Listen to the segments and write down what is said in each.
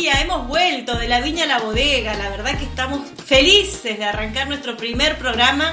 día, hemos vuelto de la viña a la bodega. La verdad que estamos felices de arrancar nuestro primer programa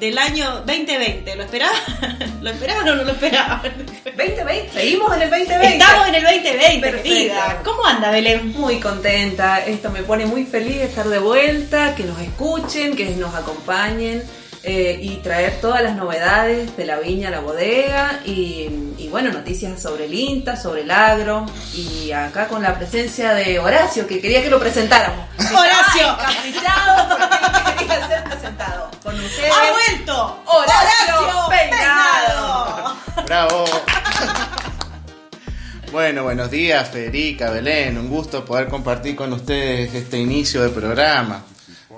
del año 2020. ¿Lo esperaban? ¿Lo esperaban o no lo esperaban? 2020, seguimos en el 2020. Estamos en el 2020, Perfecto. querida. ¿Cómo anda, Belén? Muy contenta, esto me pone muy feliz de estar de vuelta, que nos escuchen, que nos acompañen eh, y traer todas las novedades de la viña a la bodega y, y, bueno, noticias sobre el INTA, sobre el agro y acá con la presencia de Horacio, que quería que lo presentáramos. Horacio. Porque quería ser presentado. Con ustedes. ¡Ha vuelto! Horacio Peinado. Bravo. Bueno, buenos días Federica, Belén, un gusto poder compartir con ustedes este inicio de programa.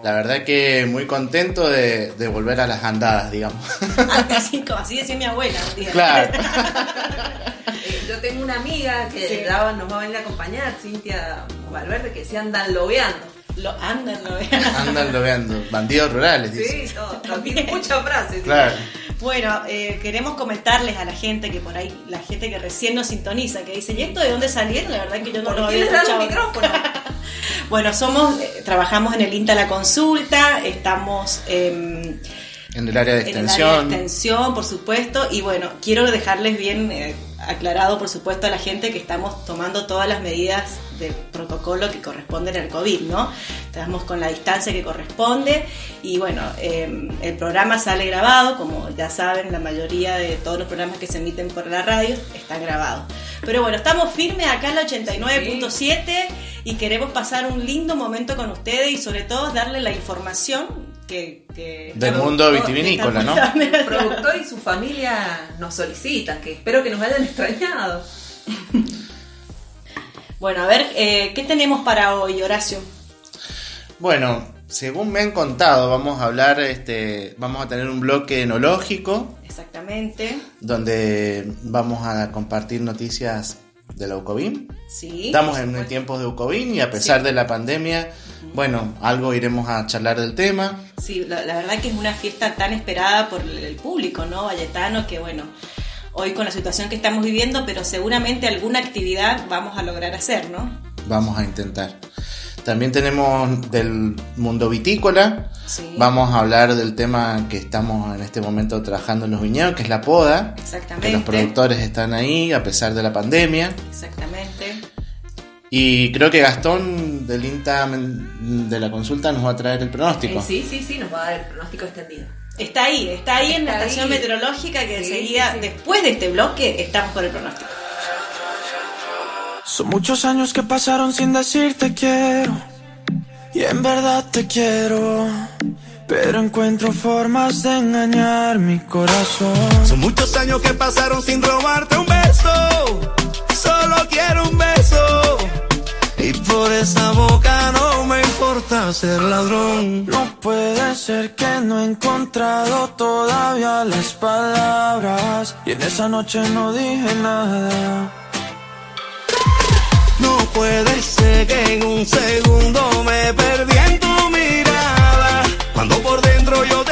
La verdad que muy contento de, de volver a las andadas, digamos. Así, como así decía mi abuela un día. Claro. Eh, yo tengo una amiga que Sí. daba- nos va a venir a acompañar, Cintia Valverde, que se andan lobeando. Lo andan, lo Andan lobeando, bandidos rurales, Sí, dice. todo, también muchas frases. sí. Claro. Bueno, eh, queremos comentarles a la gente que por ahí, la gente que recién nos sintoniza, que dice, ¿y esto de dónde salieron? La verdad que yo no ¿Por lo qué había escuchado. micrófono? Bueno, somos, eh, trabajamos en el INTA La Consulta, estamos em, En el área de en el área de extensión. extensión, por supuesto, y bueno, quiero dejarles bien eh, aclarado, por supuesto, a la gente que estamos tomando todas las medidas de protocolo que corresponden al COVID, ¿no? Estamos con la distancia que corresponde y bueno, eh, el programa sale grabado, como ya saben, la mayoría de todos los programas que se emiten por la radio están grabados. Pero bueno, estamos firmes acá en la 89.7 y queremos pasar un lindo momento con ustedes y sobre todo darle la información que... que Del mundo vitivinícola, ¿no? El productor y su familia nos solicitan, que espero que nos hayan extrañado. Bueno, a ver, eh, ¿qué tenemos para hoy, Horacio? Bueno, según me han contado, vamos a hablar, este, vamos a tener un bloque enológico Exactamente. donde vamos a compartir noticias de la UCOBIM. Sí. Estamos en tiempos de UCOBIM y a pesar Sí. de la pandemia, bueno, algo iremos a charlar del tema. Sí, la, la verdad que es una fiesta tan esperada por el, el público, ¿no? Valletano, que bueno, hoy con la situación que estamos viviendo, pero seguramente alguna actividad vamos a lograr hacer, ¿no? Vamos a intentar. También tenemos del mundo vitícola. Sí. Vamos a hablar del tema que estamos en este momento trabajando en los viñedos, que es la poda. Exactamente. Que los productores están ahí a pesar de la pandemia. Exactamente. Y creo que Gastón del INTA de la consulta nos va a traer el pronóstico. Eh, sí, sí, sí, nos va a dar el pronóstico extendido. Está ahí, está ahí en la estación ahí. meteorológica que Sí, enseguida, sí, sí. después de este bloque, estamos con el pronóstico. Son muchos años que pasaron sin decirte quiero. Y en verdad te quiero. Pero encuentro formas de engañar mi corazón. Son muchos años que pasaron sin robarte un beso. Solo quiero un beso. Y por esa boca no me importa ser ladrón. No puede ser que no he encontrado todavía las palabras. Y en esa noche no dije nada. No puede ser que en un segundo me perdí en tu mirada. Cuando por dentro yo te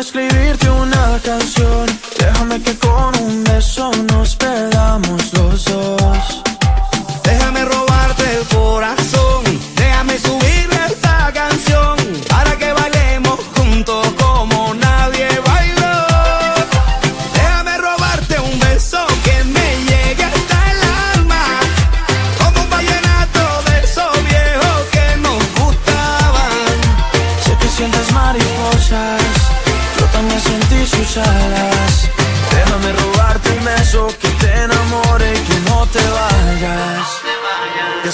Escribirte una canción, déjame que con un beso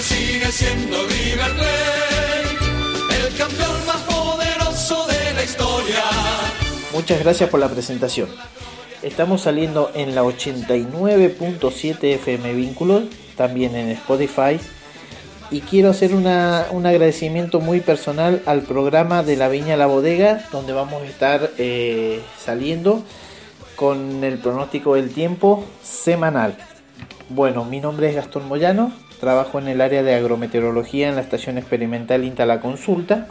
Sigue siendo River el campeón más poderoso de la historia. Muchas gracias por la presentación. Estamos saliendo en la 89.7 FM Vínculos, también en Spotify. Y quiero hacer un agradecimiento muy personal al programa de la Viña La Bodega, donde vamos a estar eh, saliendo con el pronóstico del tiempo semanal. Bueno, mi nombre es Gastón Moyano, trabajo en el área de agrometeorología en la estación experimental INTA La Consulta.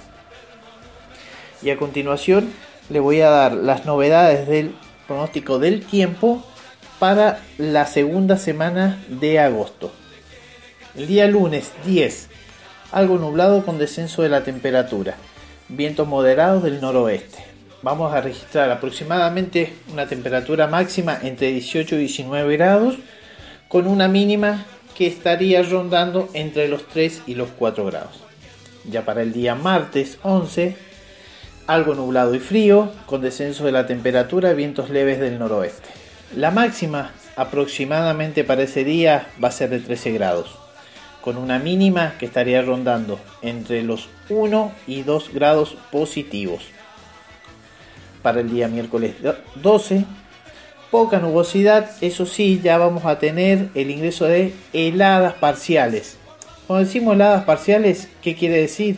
Y a continuación le voy a dar las novedades del pronóstico del tiempo para la segunda semana de agosto. El día lunes 10, algo nublado con descenso de la temperatura, vientos moderados del noroeste. Vamos a registrar aproximadamente una temperatura máxima entre 18 y 19 grados, con una mínima que estaría rondando entre los 3 y los 4 grados. Ya para el día martes 11, algo nublado y frío, con descenso de la temperatura, vientos leves del noroeste. La máxima aproximadamente para ese día va a ser de 13 grados, con una mínima que estaría rondando entre los 1 y 2 grados positivos. Para el día miércoles 12, poca nubosidad, eso sí, ya vamos a tener el ingreso de heladas parciales. Cuando decimos heladas parciales, ¿qué quiere decir?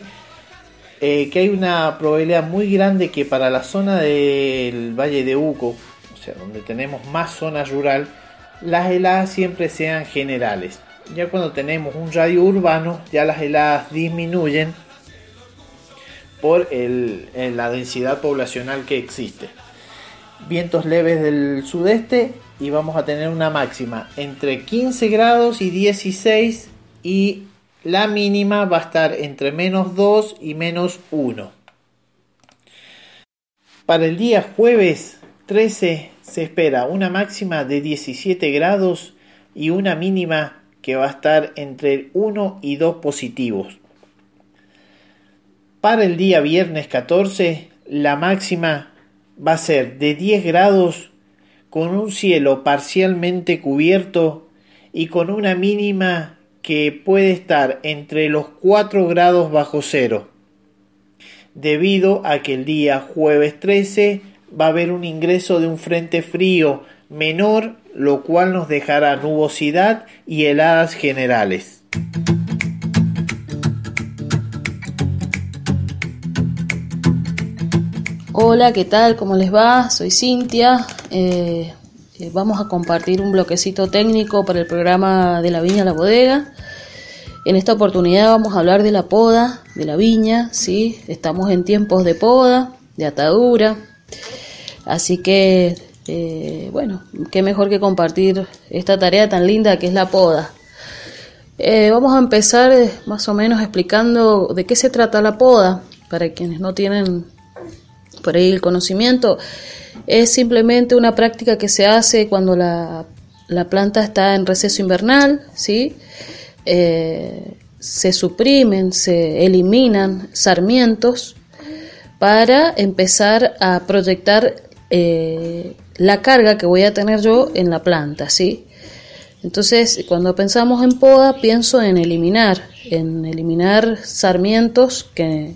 Eh, que hay una probabilidad muy grande que para la zona del Valle de Uco, o sea, donde tenemos más zona rural, las heladas siempre sean generales. Ya cuando tenemos un radio urbano, ya las heladas disminuyen por la densidad poblacional que existe. Vientos leves del sudeste y vamos a tener una máxima entre 15 grados y 16 y la mínima va a estar entre menos 2 y menos 1. Para el día jueves 13 se espera una máxima de 17 grados y una mínima que va a estar entre 1 y 2 positivos. Para el día viernes 14 la máxima va a ser de 10 grados con un cielo parcialmente cubierto y con una mínima que puede estar entre los 4 grados bajo cero, debido a que el día jueves 13 va a haber un ingreso de un frente frío menor, lo cual nos dejará nubosidad y heladas generales. Hola, ¿qué tal? ¿Cómo les va? Soy Cintia. Eh, eh, vamos a compartir un bloquecito técnico para el programa de la viña a la bodega. En esta oportunidad vamos a hablar de la poda de la viña, ¿sí? Estamos en tiempos de poda, de atadura. Así que, eh, bueno, qué mejor que compartir esta tarea tan linda que es la poda. Vamos a empezar más o menos explicando de qué se trata la poda, para quienes no tienen por ahí el conocimiento. Es simplemente una práctica que se hace cuando la, la planta está en receso invernal, ¿sí? Eh, se suprimen, se eliminan sarmientos para empezar a proyectar eh, la carga que voy a tener yo en la planta, ¿sí? Entonces, cuando pensamos en poda, pienso en eliminar, en eliminar sarmientos que,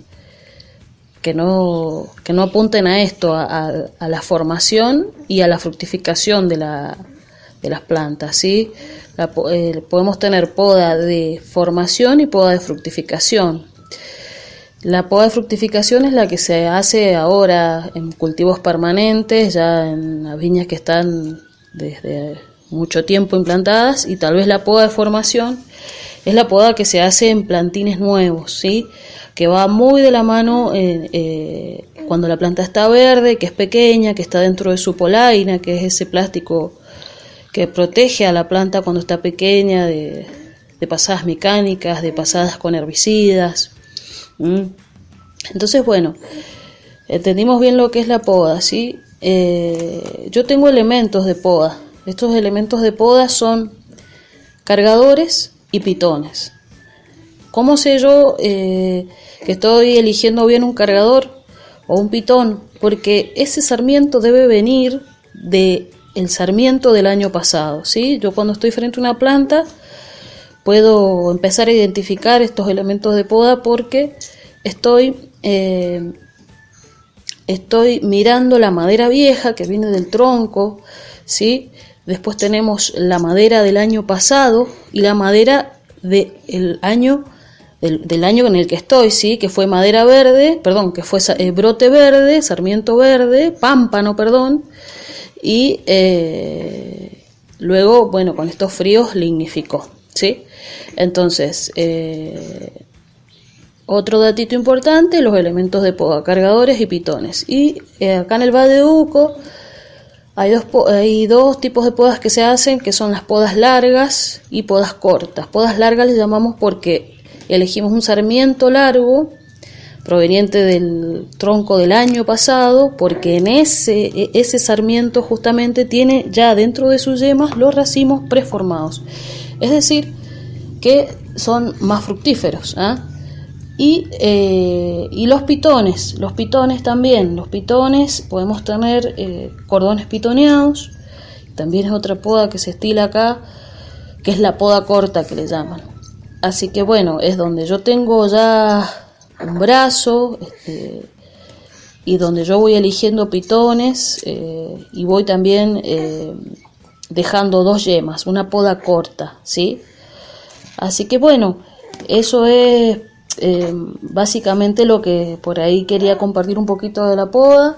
que, no, que no apunten a esto, a, a- la formación y a la fructificación de la, de las plantas, ¿sí? La eh, podemos tener poda de formación y poda de fructificación. La poda de fructificación es la que se hace ahora en cultivos permanentes, ya en las viñas que están desde mucho tiempo implantadas, y tal vez la poda de formación es la poda que se hace en plantines nuevos, ¿sí? que va muy de la mano eh, eh, cuando la planta está verde, que es pequeña, que está dentro de su polaina, que es ese plástico que protege a la planta cuando está pequeña de, pasadas mecánicas, de pasadas con herbicidas. Entonces, bueno, entendimos bien lo que es la poda, ¿sí? Eh, yo tengo elementos de poda. Estos elementos de poda son cargadores y pitones. ¿Cómo sé yo eh, que estoy eligiendo bien un cargador o un pitón? Porque ese sarmiento debe venir de el sarmiento del año pasado, ¿sí? Yo cuando estoy frente a una planta puedo empezar a identificar estos elementos de poda porque estoy eh, estoy mirando la madera vieja que viene del tronco, ¿sí? Después tenemos la madera del año pasado y la madera del año del, año en el que estoy, sí, que fue madera verde, perdón, que fue eh, brote verde, sarmiento verde, pámpano, perdón, y eh, luego, bueno, con estos fríos lignificó, sí. Entonces, eh, otro datito importante, los elementos de poda, cargadores y pitones. Y acá en el Valle de Uco hay dos, hay dos tipos de podas que se hacen, que son las podas largas y podas cortas. Podas largas les llamamos porque elegimos un sarmiento largo proveniente del tronco del año pasado, porque en ese, e- ese sarmiento justamente tiene ya dentro de sus yemas los racimos preformados. Es decir, que son más fructíferos. ¿ah? Y, eh, y los pitones, los pitones también, los pitones podemos tener eh, cordones pitoneados, también es otra poda que se estila acá, que es la poda corta que le llaman. Así que bueno, es donde yo tengo ya un brazo este, y donde yo voy eligiendo pitones eh, y voy también dejando dos yemas, una poda corta, ¿sí? Así que bueno, eso es eh, básicamente lo que por ahí quería compartir un poquito de la poda.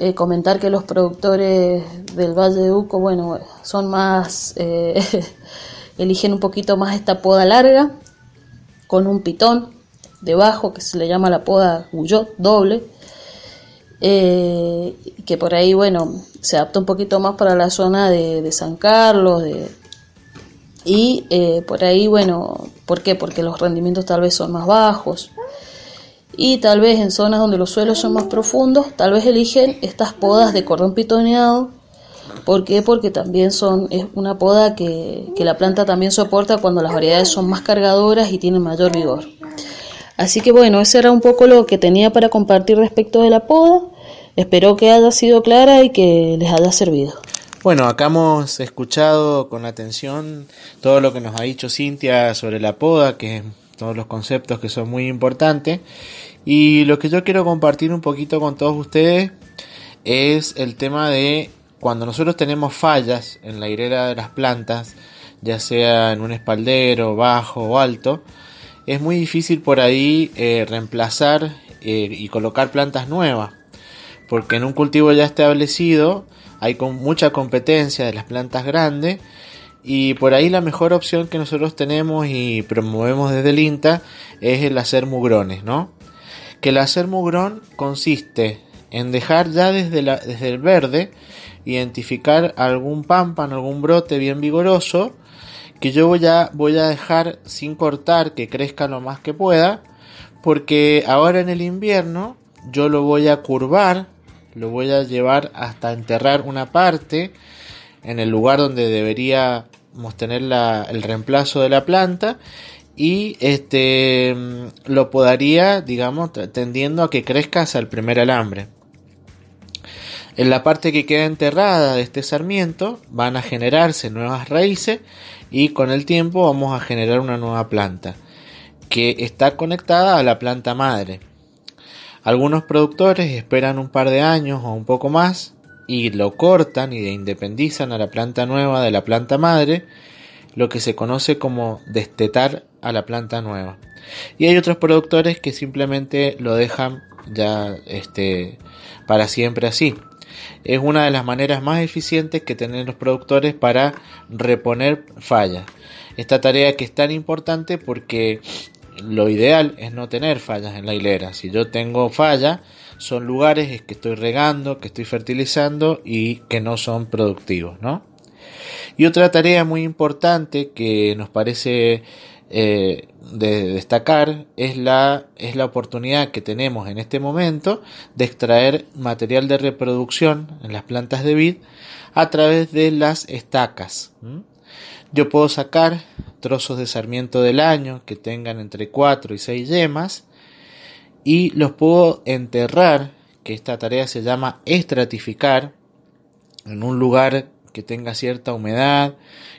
Eh, comentar que los productores del Valle de Uco, bueno, son más, eh, eligen un poquito más esta poda larga, con un pitón debajo que se le llama la poda Guyot doble, eh, que por ahí, bueno, se adapta un poquito más para la zona de, de San Carlos, de, y eh, por ahí, bueno, ¿por qué? Porque los rendimientos tal vez son más bajos. Y tal vez en zonas donde los suelos son más profundos, tal vez eligen estas podas de cordón pitoneado. ¿Por qué? Porque también son, es una poda que, que la planta también soporta cuando las variedades son más cargadoras y tienen mayor vigor. Así que bueno, eso era un poco lo que tenía para compartir respecto de la poda. Espero que haya sido clara y que les haya servido. Bueno, acá hemos escuchado con atención todo lo que nos ha dicho Cintia sobre la poda, que todos los conceptos que son muy importantes. Y lo que yo quiero compartir un poquito con todos ustedes es el tema de cuando nosotros tenemos fallas en la hilera de las plantas, ya sea en un espaldero, bajo o alto, es muy difícil por ahí eh, reemplazar eh, y colocar plantas nuevas, porque en un cultivo ya establecido hay con mucha competencia de las plantas grandes y por ahí la mejor opción que nosotros tenemos y promovemos desde el INTA es el hacer mugrones, ¿no? Que el hacer mugrón consiste en dejar ya desde, el verde identificar algún pámpano, algún brote bien vigoroso que yo voy a dejar sin cortar que crezca lo más que pueda porque ahora en el invierno yo lo voy a curvar lo voy a llevar hasta enterrar una parte en el lugar donde deberíamos tener la, el reemplazo de la planta y este lo podaría digamos tendiendo a que crezca hacia el primer alambre. En la parte que queda enterrada de este sarmiento van a generarse nuevas raíces y con el tiempo vamos a generar una nueva planta que está conectada a la planta madre algunos productores esperan un par de años o un poco más y lo cortan y independizan a la planta nueva de la planta madre, lo que se conoce como destetar a la planta nueva. Y hay otros productores que simplemente lo dejan ya este, para siempre así. Es una de las maneras más eficientes que tienen los productores para reponer fallas. Esta tarea que es tan importante porque lo ideal es no tener fallas en la hilera. Si yo tengo falla, son lugares que estoy regando, que estoy fertilizando y que no son productivos, ¿no? Y otra tarea muy importante que nos parece eh, de destacar es la, es la oportunidad que tenemos en este momento de extraer material de reproducción en las plantas de vid a través de las estacas. Yo puedo sacar trozos de sarmiento del año que tengan entre 4 y 6 yemas y los puedo enterrar, que esta tarea se llama estratificar, en un lugar que tenga cierta humedad,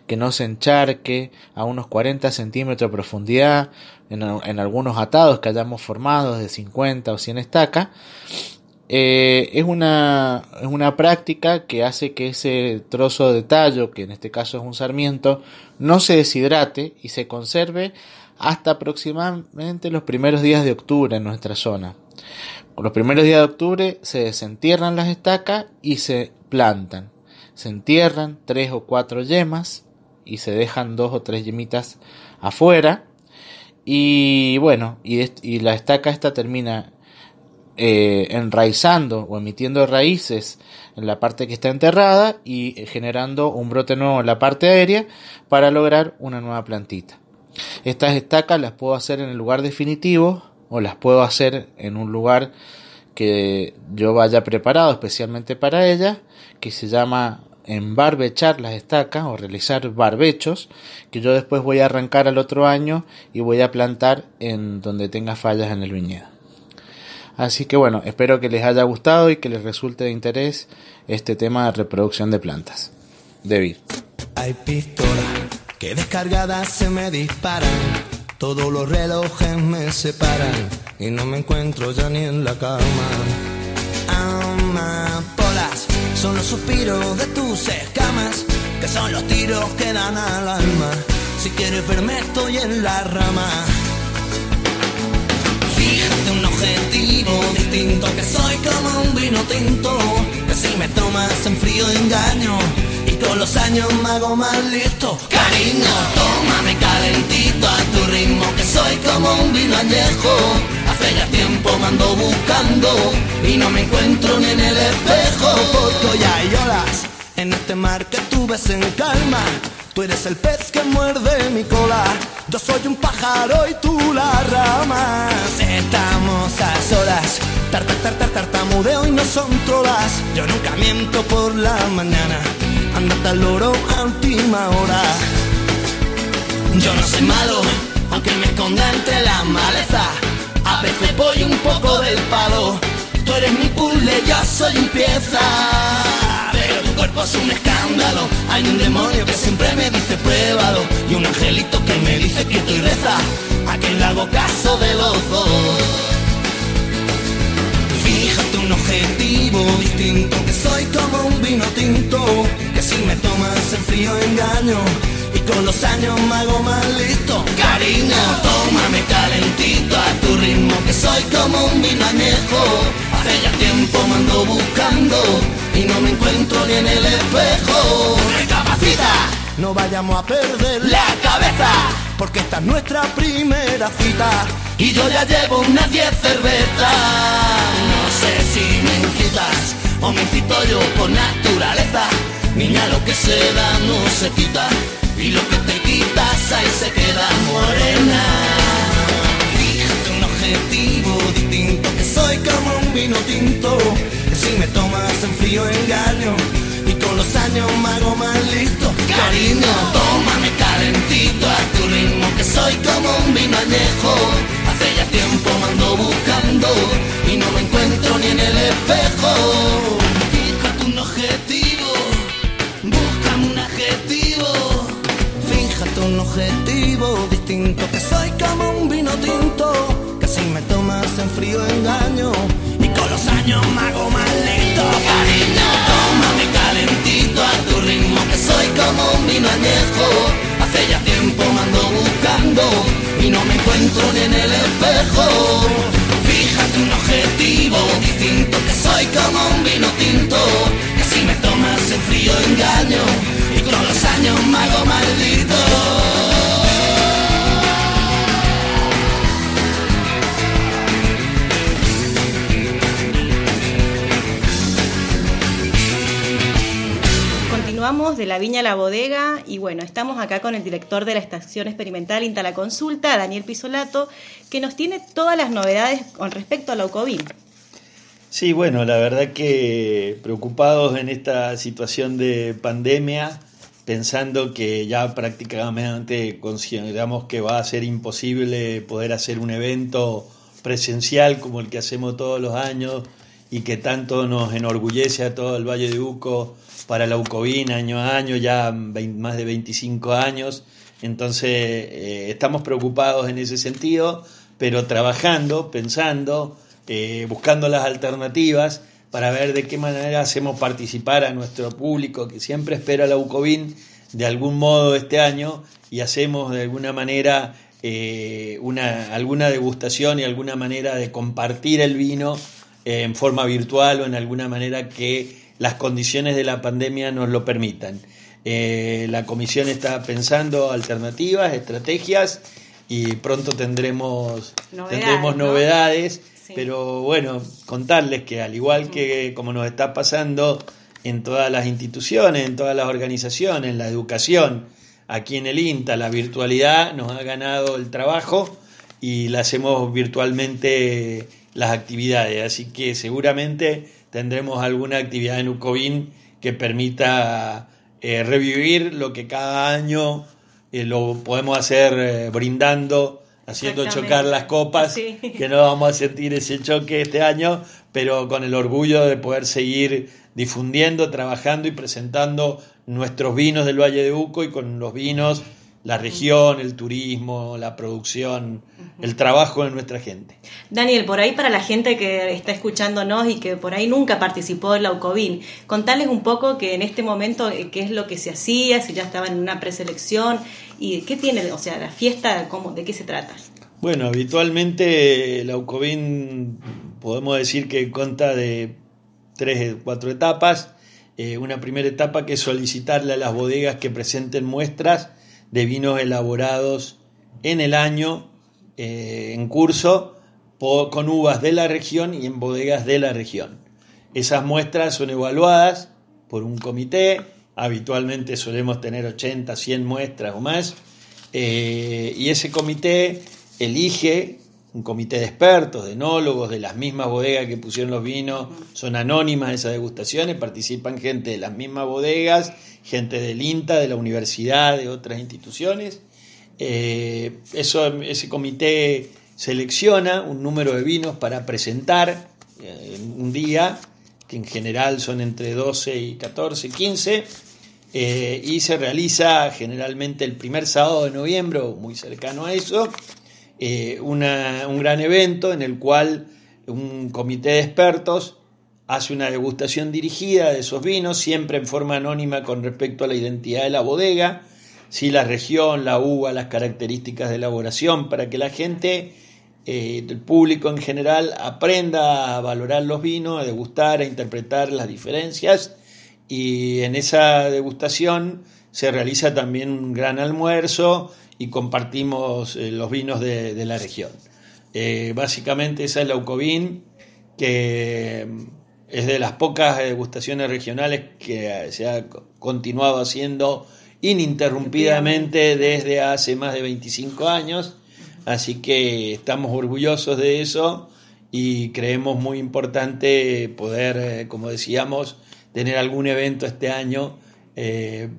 que no se encharque a unos 40 centímetros de profundidad, en, algunos atados que hayamos formado de 50 o 100 estacas. Eh, es, una, es una práctica que hace que ese trozo de tallo, que en este caso es un sarmiento, no se deshidrate y se conserve hasta aproximadamente los primeros días de octubre en nuestra zona. Los primeros días de octubre se desentierran las estacas y se plantan. Se entierran tres o cuatro yemas y se dejan dos o tres yemitas afuera. Y bueno, y, y la estaca esta termina eh, enraizando o emitiendo raíces en la parte que está enterrada y generando un brote nuevo en la parte aérea para lograr una nueva plantita. Estas estacas las puedo hacer en el lugar definitivo o las puedo hacer en un lugar que yo vaya preparado especialmente para ellas, que se llama embarbechar las estacas o realizar barbechos, que yo después voy a arrancar al otro año y voy a plantar en donde tenga fallas en el viñedo. Así que bueno, espero que les haya gustado y que les resulte de interés este tema de reproducción de plantas. David. Hay pistolas que descargadas se me disparan. Todos los relojes me separan y no me encuentro ya ni en la cama. Amapolas son los suspiros de tus escamas, que son los tiros que dan al alma. Si quieres verme estoy en la rama. Fíjate un objetivo distinto, que soy como un vino tinto, que si me tomas en frío engaño y con los años me hago más listo. Cariño, tómame calentito a tu ritmo, que soy como un vino añejo. Hace ya tiempo me ando buscando y no me encuentro ni en el espejo. Porque hoy hay olas en este mar que tú ves en calma. Tú eres el pez que muerde mi cola. Yo soy un pájaro y tú la rama. Estamos a solas. Tar, tar, tar, tar, tartamudeo y no son trolas. Yo nunca miento por la mañana. Andate al loro a última hora. Yo no soy malo, aunque me esconda entre la maleza. A veces voy un poco del palo. Tú eres mi puzzle, yo soy un pieza. Cuerpo es un escándalo. Hay un demonio que siempre me dice pruébalo. Y un angelito que me dice que estoy reza. A quien le hago caso de los dos. Fíjate un objetivo distinto, que soy como un vino tinto, que si me tomas en frío engaño, y con los años me hago más listo. Cariño, tómame calentito a tu ritmo, que soy como un vino añejo. Hace ya tiempo me ando buscando, y no me encuentro ni en el espejo. Recapacita, no vayamos a perder la cabeza, porque esta es nuestra primera cita. Y yo ya llevo unas 10 cervezas. No sé si me incitas o me incito yo por naturaleza. Niña, lo que se da no se quita. Y lo que te quitas ahí se queda morena. Fíjate un objetivo distinto, soy como un vino tinto. Que si me tomas en frío engaño. Y con los años me hago más listo. Cariño, tómame calentito a tu ritmo, que soy como un vino añejo. Hace ya tiempo me ando buscando y no me encuentro ni en el espejo. Fíjate un objetivo, búscame un adjetivo. Fíjate un objetivo distinto, que soy caballo mago maldito Cariño, tómame calentito a tu ritmo Que soy como un vino añejo. Hace ya tiempo me ando buscando Y no me encuentro ni en el espejo. Fíjate un objetivo distinto Que soy como un vino tinto. Que si me tomas en frío engaño Y con los años mago maldito. De la viña la bodega y bueno, estamos acá con el director de la estación experimental Inta la Consulta, Daniel Pisolato, que nos tiene todas las novedades con respecto a la UCOVIN. Sí, bueno, la verdad que preocupados en esta situación de pandemia, pensando que ya prácticamente consideramos que va a ser imposible poder hacer un evento presencial como el que hacemos todos los años y que tanto nos enorgullece a todo el Valle de Uco para la UCOVIN año a año, ya más de 25 años. Entonces, eh, estamos preocupados en ese sentido, pero trabajando, pensando, eh, buscando las alternativas para ver de qué manera hacemos participar a nuestro público que siempre espera la UCOVIN de algún modo este año y hacemos de alguna manera eh, una, alguna degustación y alguna manera de compartir el vino en forma virtual o en alguna manera que las condiciones de la pandemia nos lo permitan. Eh, la comisión está pensando alternativas, estrategias y pronto tendremos Novedades, tendremos ¿no? novedades, Sí. pero bueno, contarles que al igual que como nos está pasando en todas las instituciones, en todas las organizaciones, en la educación, aquí en el INTA, la virtualidad nos ha ganado el trabajo y la hacemos virtualmente las actividades, así que seguramente tendremos alguna actividad en UCOVIN que permita eh, revivir lo que cada año eh, lo podemos hacer eh, brindando, haciendo chocar las copas, Sí. que no vamos a sentir ese choque este año, pero con el orgullo de poder seguir difundiendo, trabajando y presentando nuestros vinos del Valle de Uco y con los vinos, la región, el turismo, la producción, el trabajo de nuestra gente. Daniel, por ahí para la gente que está escuchándonos y que por ahí nunca participó en la UCOVIN, contarles un poco que en este momento eh, qué es lo que se hacía, si ya estaban en una preselección y qué tiene, o sea, la fiesta, cómo, de qué se trata. Bueno, habitualmente la UCOVIN podemos decir que consta de tres, cuatro etapas. Eh, una primera etapa que es solicitarle a las bodegas que presenten muestras de vinos elaborados en el año eh, en curso con uvas de la región y en bodegas de la región. Esas muestras son evaluadas por un comité, habitualmente solemos tener 80, 100 muestras o más, eh, y ese comité elige un comité de expertos, de enólogos, de las mismas bodegas que pusieron los vinos, son anónimas esas degustaciones, participan gente de las mismas bodegas, gente del INTA, de la universidad, de otras instituciones. Eh, eso, ese comité selecciona un número de vinos para presentar eh, en un día, que en general son entre 12 y 14, 15, eh, y se realiza generalmente el primer sábado de noviembre, muy cercano a eso, eh, un gran evento en el cual un comité de expertos hace una degustación dirigida de esos vinos, siempre en forma anónima con respecto a la identidad de la bodega, si la región, la uva, las características de elaboración, para que la gente, eh, el público en general, aprenda a valorar los vinos, a degustar, a interpretar las diferencias. Y en esa degustación se realiza también un gran almuerzo y compartimos eh, los vinos de, de la región. Eh, básicamente esa es la UCOVIN, que mm, es de las pocas degustaciones regionales que eh, se ha co- continuado haciendo ininterrumpidamente desde hace más de 25 años. Así que estamos orgullosos de eso y creemos muy importante poder, eh, como decíamos, tener algún evento este año eh,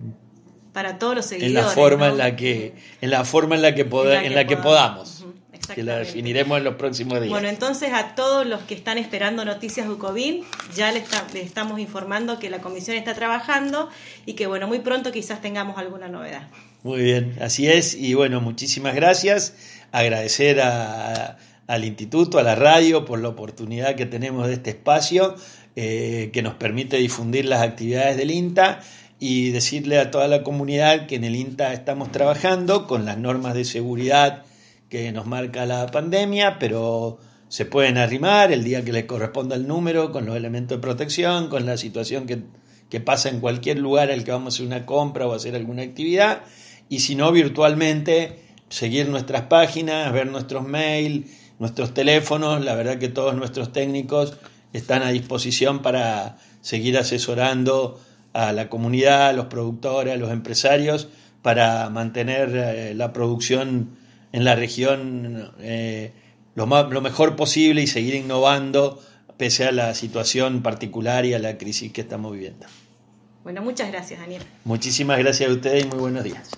Para todos los en seguidores. la forma ¿no? en la que en la forma en la que poda- en la que podamos, Ujú, que la definiremos en los próximos días. Bueno, entonces a todos los que están esperando noticias de UCOVIN, ya les, está- les estamos informando que la comisión está trabajando y que bueno, muy pronto quizás tengamos alguna novedad. Muy bien, así es. Y bueno, muchísimas gracias. Agradecer a- al instituto, a la radio, por la oportunidad que tenemos de este espacio eh, que nos permite difundir las actividades del INTA y decirle a toda la comunidad que en el INTA estamos trabajando con las normas de seguridad que nos marca la pandemia, pero se pueden arrimar el día que les corresponda el número, con los elementos de protección, con la situación que, que pasa en cualquier lugar al que vamos a hacer una compra o hacer alguna actividad, y si no, virtualmente, seguir nuestras páginas, ver nuestros mails, nuestros teléfonos, la verdad que todos nuestros técnicos están a disposición para seguir asesorando a la comunidad, a los productores, a los empresarios, para mantener eh, la producción en la región eh, lo, ma- lo mejor posible y seguir innovando pese a la situación particular y a la crisis que estamos viviendo. Bueno, muchas gracias, Daniel. Muchísimas gracias a ustedes y muy buenos días.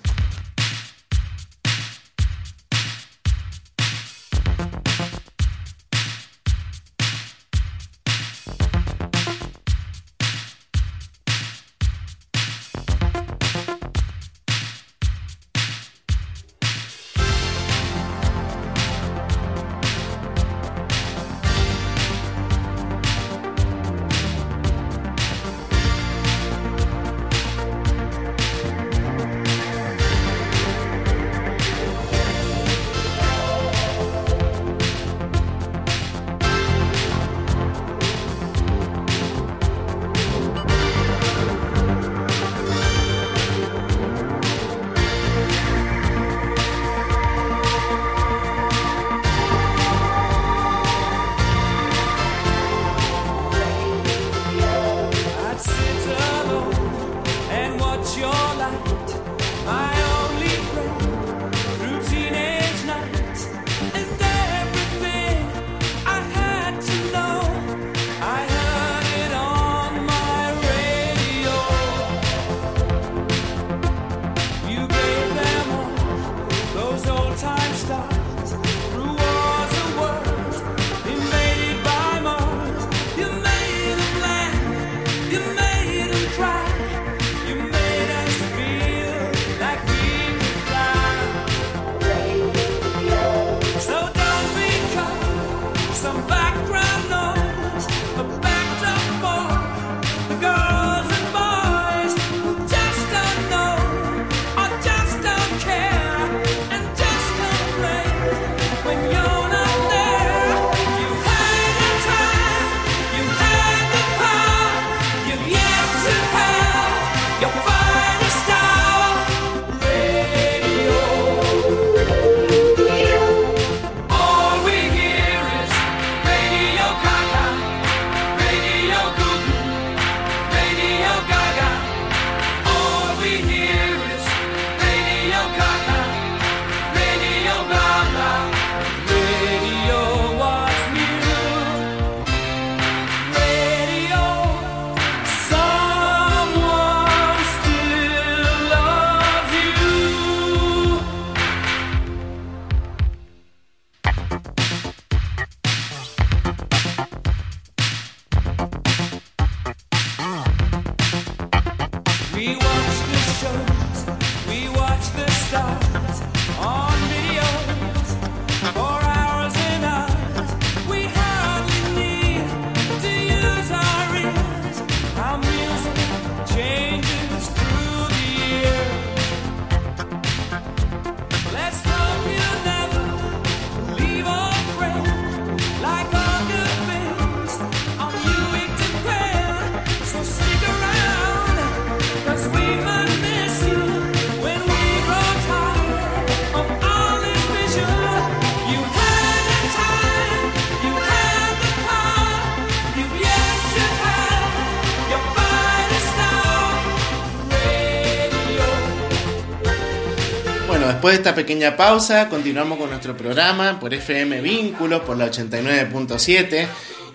Después de esta pequeña pausa, continuamos con nuestro programa por FM Vínculos, por la 89.7.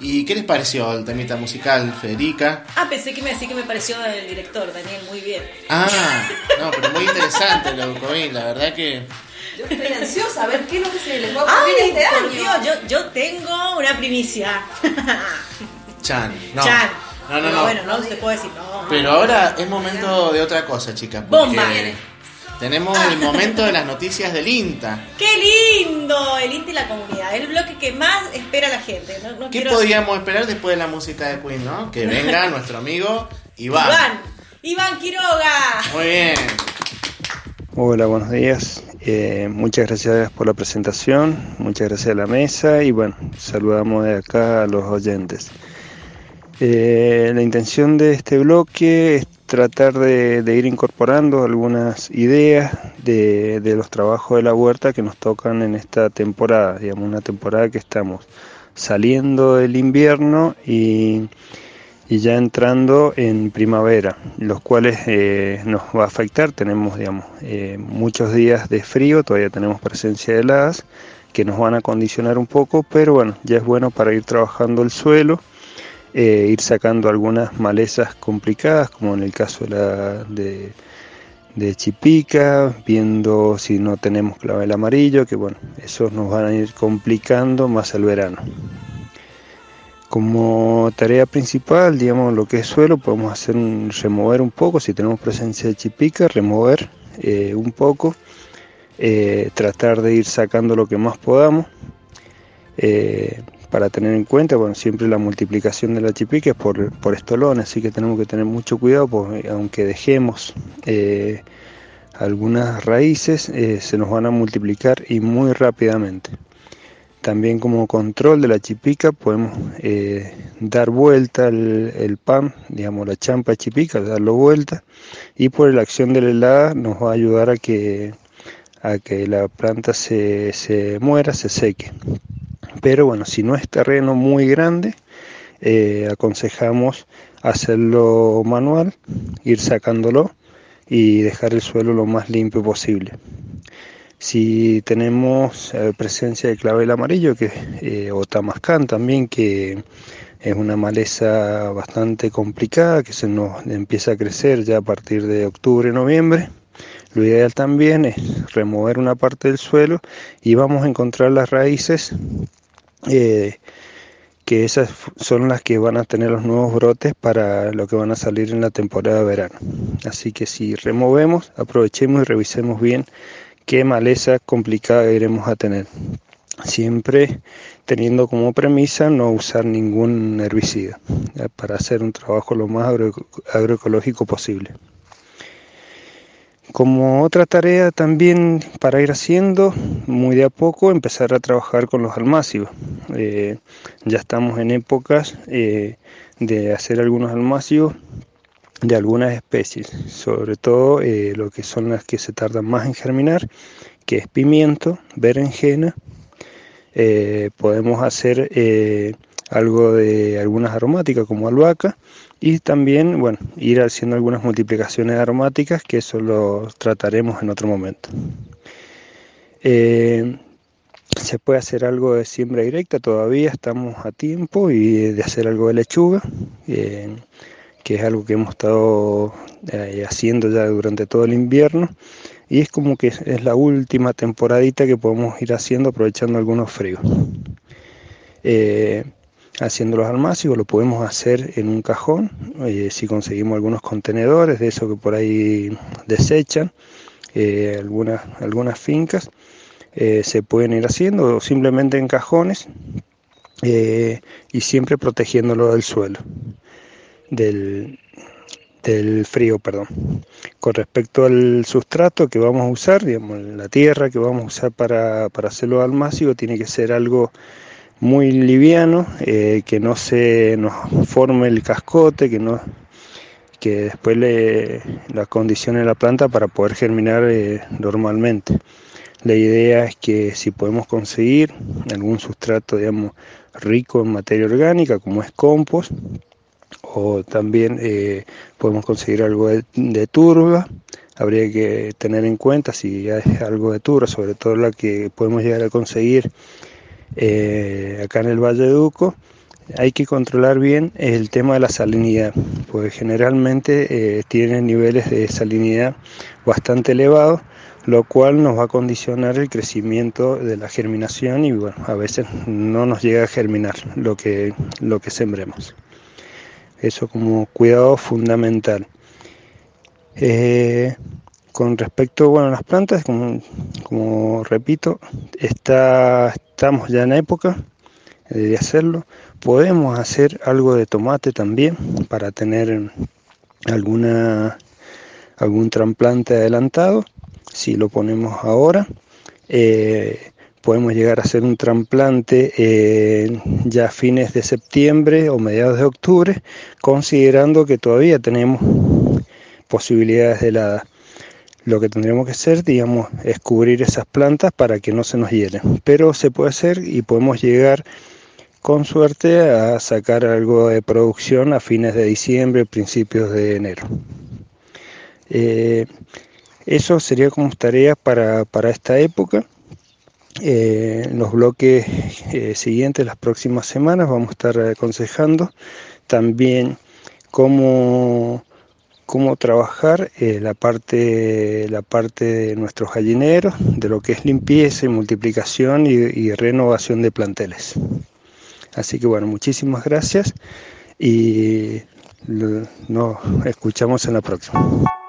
¿Y qué les pareció el temita musical, Federica? Ah, pensé que me decía que me pareció el director, Daniel, muy bien. Ah, no, pero muy interesante lo Covín, la verdad que... Yo estoy ansiosa a ver qué es lo que se les va a ocurrir Ay, este año. Dios, yo, yo tengo una primicia. Chan, no. Chan. No, no, Pero no. Bueno, no se puede decir no. Pero ahora es momento de otra cosa, chicas. porque Bomba. Tenemos el momento de las noticias del INTA. ¡Qué lindo! El INTE y la comunidad. El bloque que más espera la gente. No, no ¿Qué quiero- podíamos esperar después de la música de Queen, no? Que venga nuestro amigo Iván. Iván. Iván Quiroga. Muy bien. Hola, buenos días. Eh, muchas gracias por la presentación, muchas gracias a la mesa y bueno, saludamos de acá a los oyentes. Eh, la intención de este bloque es tratar de, ir incorporando algunas ideas de, los trabajos de la huerta que nos tocan en esta temporada, digamos, una temporada que estamos saliendo del invierno y, y ya entrando en primavera, los cuales eh, nos va a afectar. Tenemos, digamos, eh, muchos días de frío, todavía tenemos presencia de heladas que nos van a condicionar un poco, pero bueno, ya es bueno para ir trabajando el suelo, eh, ir sacando algunas malezas complicadas, como en el caso de, de, Chipica, viendo si no tenemos clavel amarillo, que bueno, esos nos van a ir complicando más el verano. Como tarea principal, digamos, lo que es suelo, podemos hacer un, remover un poco, si tenemos presencia de chipica, remover eh, un poco, eh, tratar de ir sacando lo que más podamos, para tener en cuenta, bueno, siempre la multiplicación de la chipica es por, por estolones, así que tenemos que tener mucho cuidado, porque aunque dejemos eh, algunas raíces, eh, se nos van a multiplicar y muy rápidamente. También como control de la chipica podemos eh, dar vuelta el, el, pan, digamos la champa chipica, darlo vuelta y por la acción de la helada nos va a ayudar a que, a que la planta se, se muera, se seque. Pero bueno, si no es terreno muy grande, eh, aconsejamos hacerlo manual, ir sacándolo y dejar el suelo lo más limpio posible. Si tenemos eh, presencia de clavel amarillo que, eh, o tamascán también, que es una maleza bastante complicada que se nos empieza a crecer ya a partir de octubre, noviembre. Lo ideal también es remover una parte del suelo y vamos a encontrar las raíces eh, que esas son las que van a tener los nuevos brotes para lo que van a salir en la temporada de verano. Así que si removemos, aprovechemos y revisemos bien qué maleza complicada iremos a tener. Siempre teniendo como premisa no usar ningún herbicida para hacer un trabajo lo más agro agroecológico posible. Como otra tarea también para ir haciendo muy de a poco, empezar a trabajar con los almácigos. Eh, ya estamos en épocas eh, de hacer algunos almácigos de algunas especies, sobre todo eh, lo que son las que se tardan más en germinar, que es pimiento, berenjena. Podemos hacer algo de algunas aromáticas como albahaca y también, bueno, ir haciendo algunas multiplicaciones aromáticas que eso lo trataremos en otro momento. Eh, se puede hacer algo de siembra directa, todavía estamos a tiempo y de hacer algo de lechuga. Eh, que es algo que hemos estado eh, haciendo ya durante todo el invierno y es como que es la última temporadita que podemos ir haciendo aprovechando algunos fríos. Haciendo los almácigos lo podemos hacer en un cajón, eh, si conseguimos algunos contenedores de eso que por ahí desechan, eh, algunas, algunas fincas, eh, se pueden ir haciendo o simplemente en cajones y siempre protegiéndolo del suelo del, del frío, perdón. Con respecto al sustrato que vamos a usar, digamos, la tierra que vamos a usar para, para hacerlo almácigo, tiene que ser algo muy liviano, eh, que no se nos forme el cascote, que no que después le la condicione la planta para poder germinar eh, normalmente. La idea es que si podemos conseguir algún sustrato, digamos, rico en materia orgánica, como es compost, o también eh, podemos conseguir algo de, de, turba. Habría que tener en cuenta si es algo de turba, sobre todo la que podemos llegar a conseguir eh, acá en el Valle de Duco. Hay que controlar bien el tema de la salinidad, porque generalmente eh, tiene niveles de salinidad bastante elevados, lo cual nos va a condicionar el crecimiento de la germinación y bueno, a veces no nos llega a germinar lo que, lo que sembremos eso como cuidado fundamental. Eh, con respecto bueno, a las plantas, como, repito, está, estamos ya en época de hacerlo. Podemos hacer algo de tomate también para tener alguna algún trasplante adelantado, si lo ponemos ahora. Eh, podemos llegar a hacer un trasplante eh, ya a fines de septiembre o mediados de octubre, considerando que todavía tenemos posibilidades de la lo que tendremos que hacer, digamos, es cubrir esas plantas para que no se nos hielen. Pero se puede hacer y podemos llegar con suerte a sacar algo de producción a fines de diciembre, principios de enero. Eh, eso sería como tarea para, para esta época. Eh, los bloques eh, siguientes, las próximas semanas, vamos a estar aconsejando también cómo, cómo trabajar eh, la, parte, la parte de nuestros gallineros, de lo que es limpieza y multiplicación y, renovación de planteles. Así que bueno, muchísimas gracias y nos escuchamos en la próxima.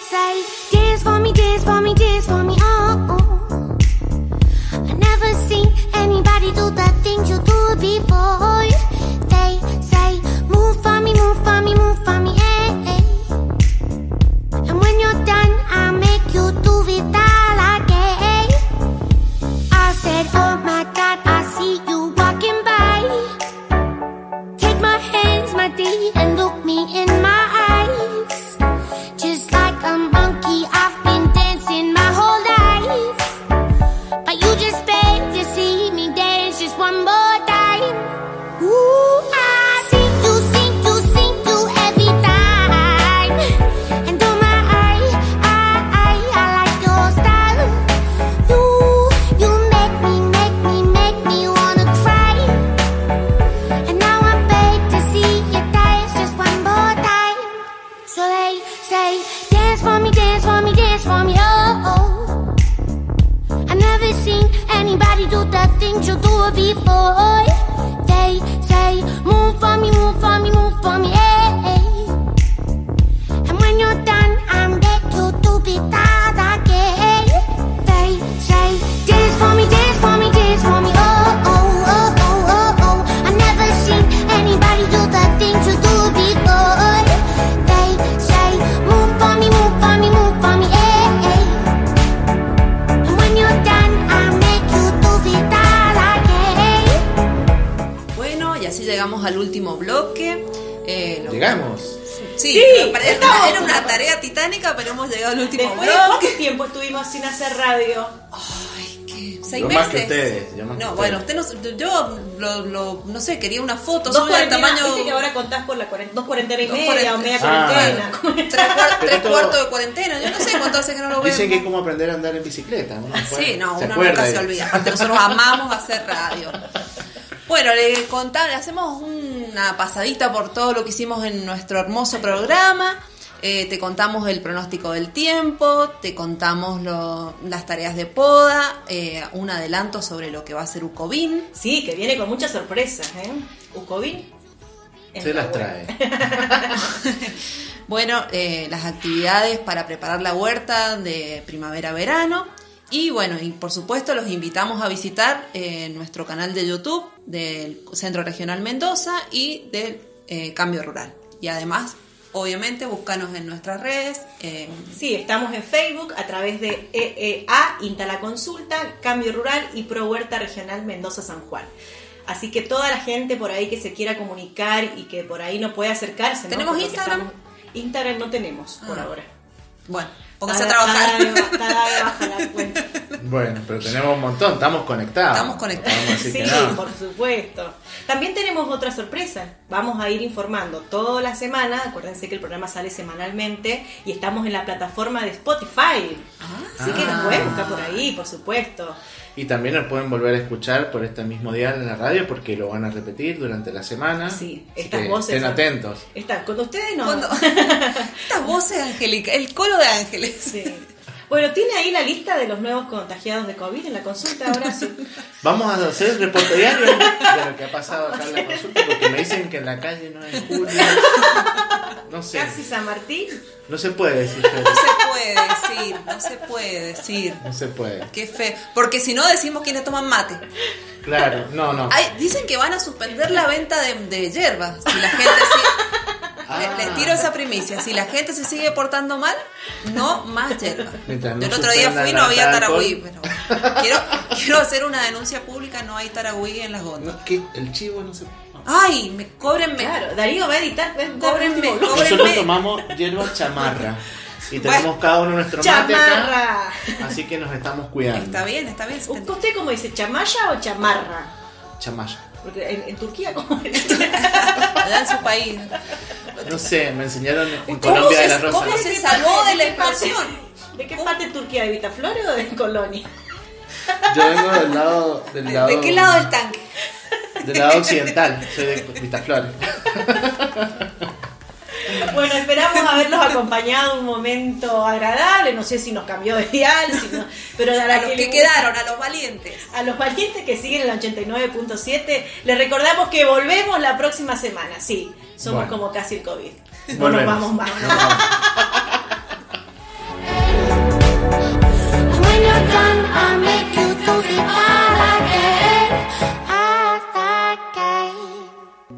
Say, dance for me, dance for me, dance for me, oh. oh. I never seen anybody do the things you do before. Último bloque. Eh, lo- Llegamos. Sí, Sí, era, estamos. era una tarea titánica, pero hemos llegado al último Después de cuánto bloque. tiempo estuvimos sin hacer radio. Seis Yo meses. más que ustedes, yo más que no, ustedes. bueno, usted no, yo lo, lo- no sé, quería una foto, Dos suya del cuarentenas, tamaño. viste que ahora contás por la cuaren- dos cuarentena y media o media Ah. cuarentena. Tres, cuar- Pero tres esto- cuartos de cuarentena, yo no sé cuánto hace que no lo veo. Dicen que es como aprender a andar en bicicleta. Uno Sí, no, se uno acuerda nunca se olvida. Aparte, nosotros amamos hacer radio. Bueno, le contaba, le hacemos una pasadita por todo lo que hicimos en nuestro hermoso programa. Eh, te contamos el pronóstico del tiempo, te contamos lo- las tareas de poda, eh, un adelanto sobre lo que va a ser Ucovin. Sí, que viene con muchas sorpresas, ¿eh? Ucovin. Se las trae. Bueno, eh, las actividades para preparar la huerta de primavera-verano. Y bueno, y por supuesto los invitamos a visitar eh, nuestro canal de YouTube del Centro Regional Mendoza y del eh, Cambio Rural. Y además, obviamente, búscanos en nuestras redes. eh, Sí, estamos en Facebook a través de EEA, Inta la Consulta, Cambio Rural y Pro Huerta Regional Mendoza San Juan. Así que toda la gente por ahí que se quiera comunicar y que por ahí no puede acercarse. ¿no? ¿Tenemos Porque Instagram? estamos- Instagram no tenemos por Ah. ahora. bueno, póngase a trabajar. Baja la cuenta. Bueno, pero tenemos un montón, estamos conectados. Estamos conectados. Sí, no. por supuesto. También tenemos otra sorpresa. Vamos a ir informando toda la semana. Acuérdense que el programa sale semanalmente y estamos en la plataforma de Spotify. Así que nos Ah. pueden buscar por ahí, por supuesto. Y también nos pueden volver a escuchar por este mismo dial en la radio porque lo van a repetir durante la semana. Sí, estas que voces Estén atentos. Está, cuando ustedes no. Cuando- Estas voces angélicas, el coro de ángeles. Sí. Bueno, ¿tiene ahí la lista de los nuevos contagiados de COVID en la consulta, Horacio? Vamos a hacer el reporte diario de lo que ha pasado acá en la consulta porque me dicen que en la calle no es julio. No sé, Casi San Martín. no se puede decir, No Fede. se puede decir, no se puede decir. no se puede. Qué fe. Porque si no decimos quiénes toman mate. Claro, no, no. Ay, dicen que van a suspender la venta de, de hierbas. Si la gente sigue. Ah. Le- Les tiro esa primicia. Si la gente se sigue portando mal, no más. Mientras no Yo el otro día fui y no había taragüí, pero quiero, quiero hacer una denuncia pública, no hay taragüí en las góndolas. No, que el chivo no se. Ay, me cóbrenme. Claro, Darío va a editar. Cóbrenme, cóbrenme. Nosotros tomamos hierba chamarra y tenemos cada uno nuestro mate acá, Chamarra. así que nos estamos cuidando. Está bien, está bien. te- ¿Usted cómo dice? ¿Chamaya o chamarra? Chamaya. Porque en, en Turquía, ¿cómo es? Allá en su país. No sé, me enseñaron en ¿Cómo Colombia de se- la Rosa. cómo se salvó de la explosión? ¿De qué parte de Turquía? ¿De Vitaflores o de Colonia? Yo vengo del lado, del lado, ¿De qué lado del tanque? del lado occidental, soy de Vitaflores. Bueno, esperamos haberlos acompañado un momento agradable. No sé si nos cambió de dial, si no- pero a, los que quedaron, a los valientes. A los valientes que siguen el 89.7, les recordamos que volvemos la próxima semana. Sí, somos Bueno. como casi el COVID. No nos vamos más. When you're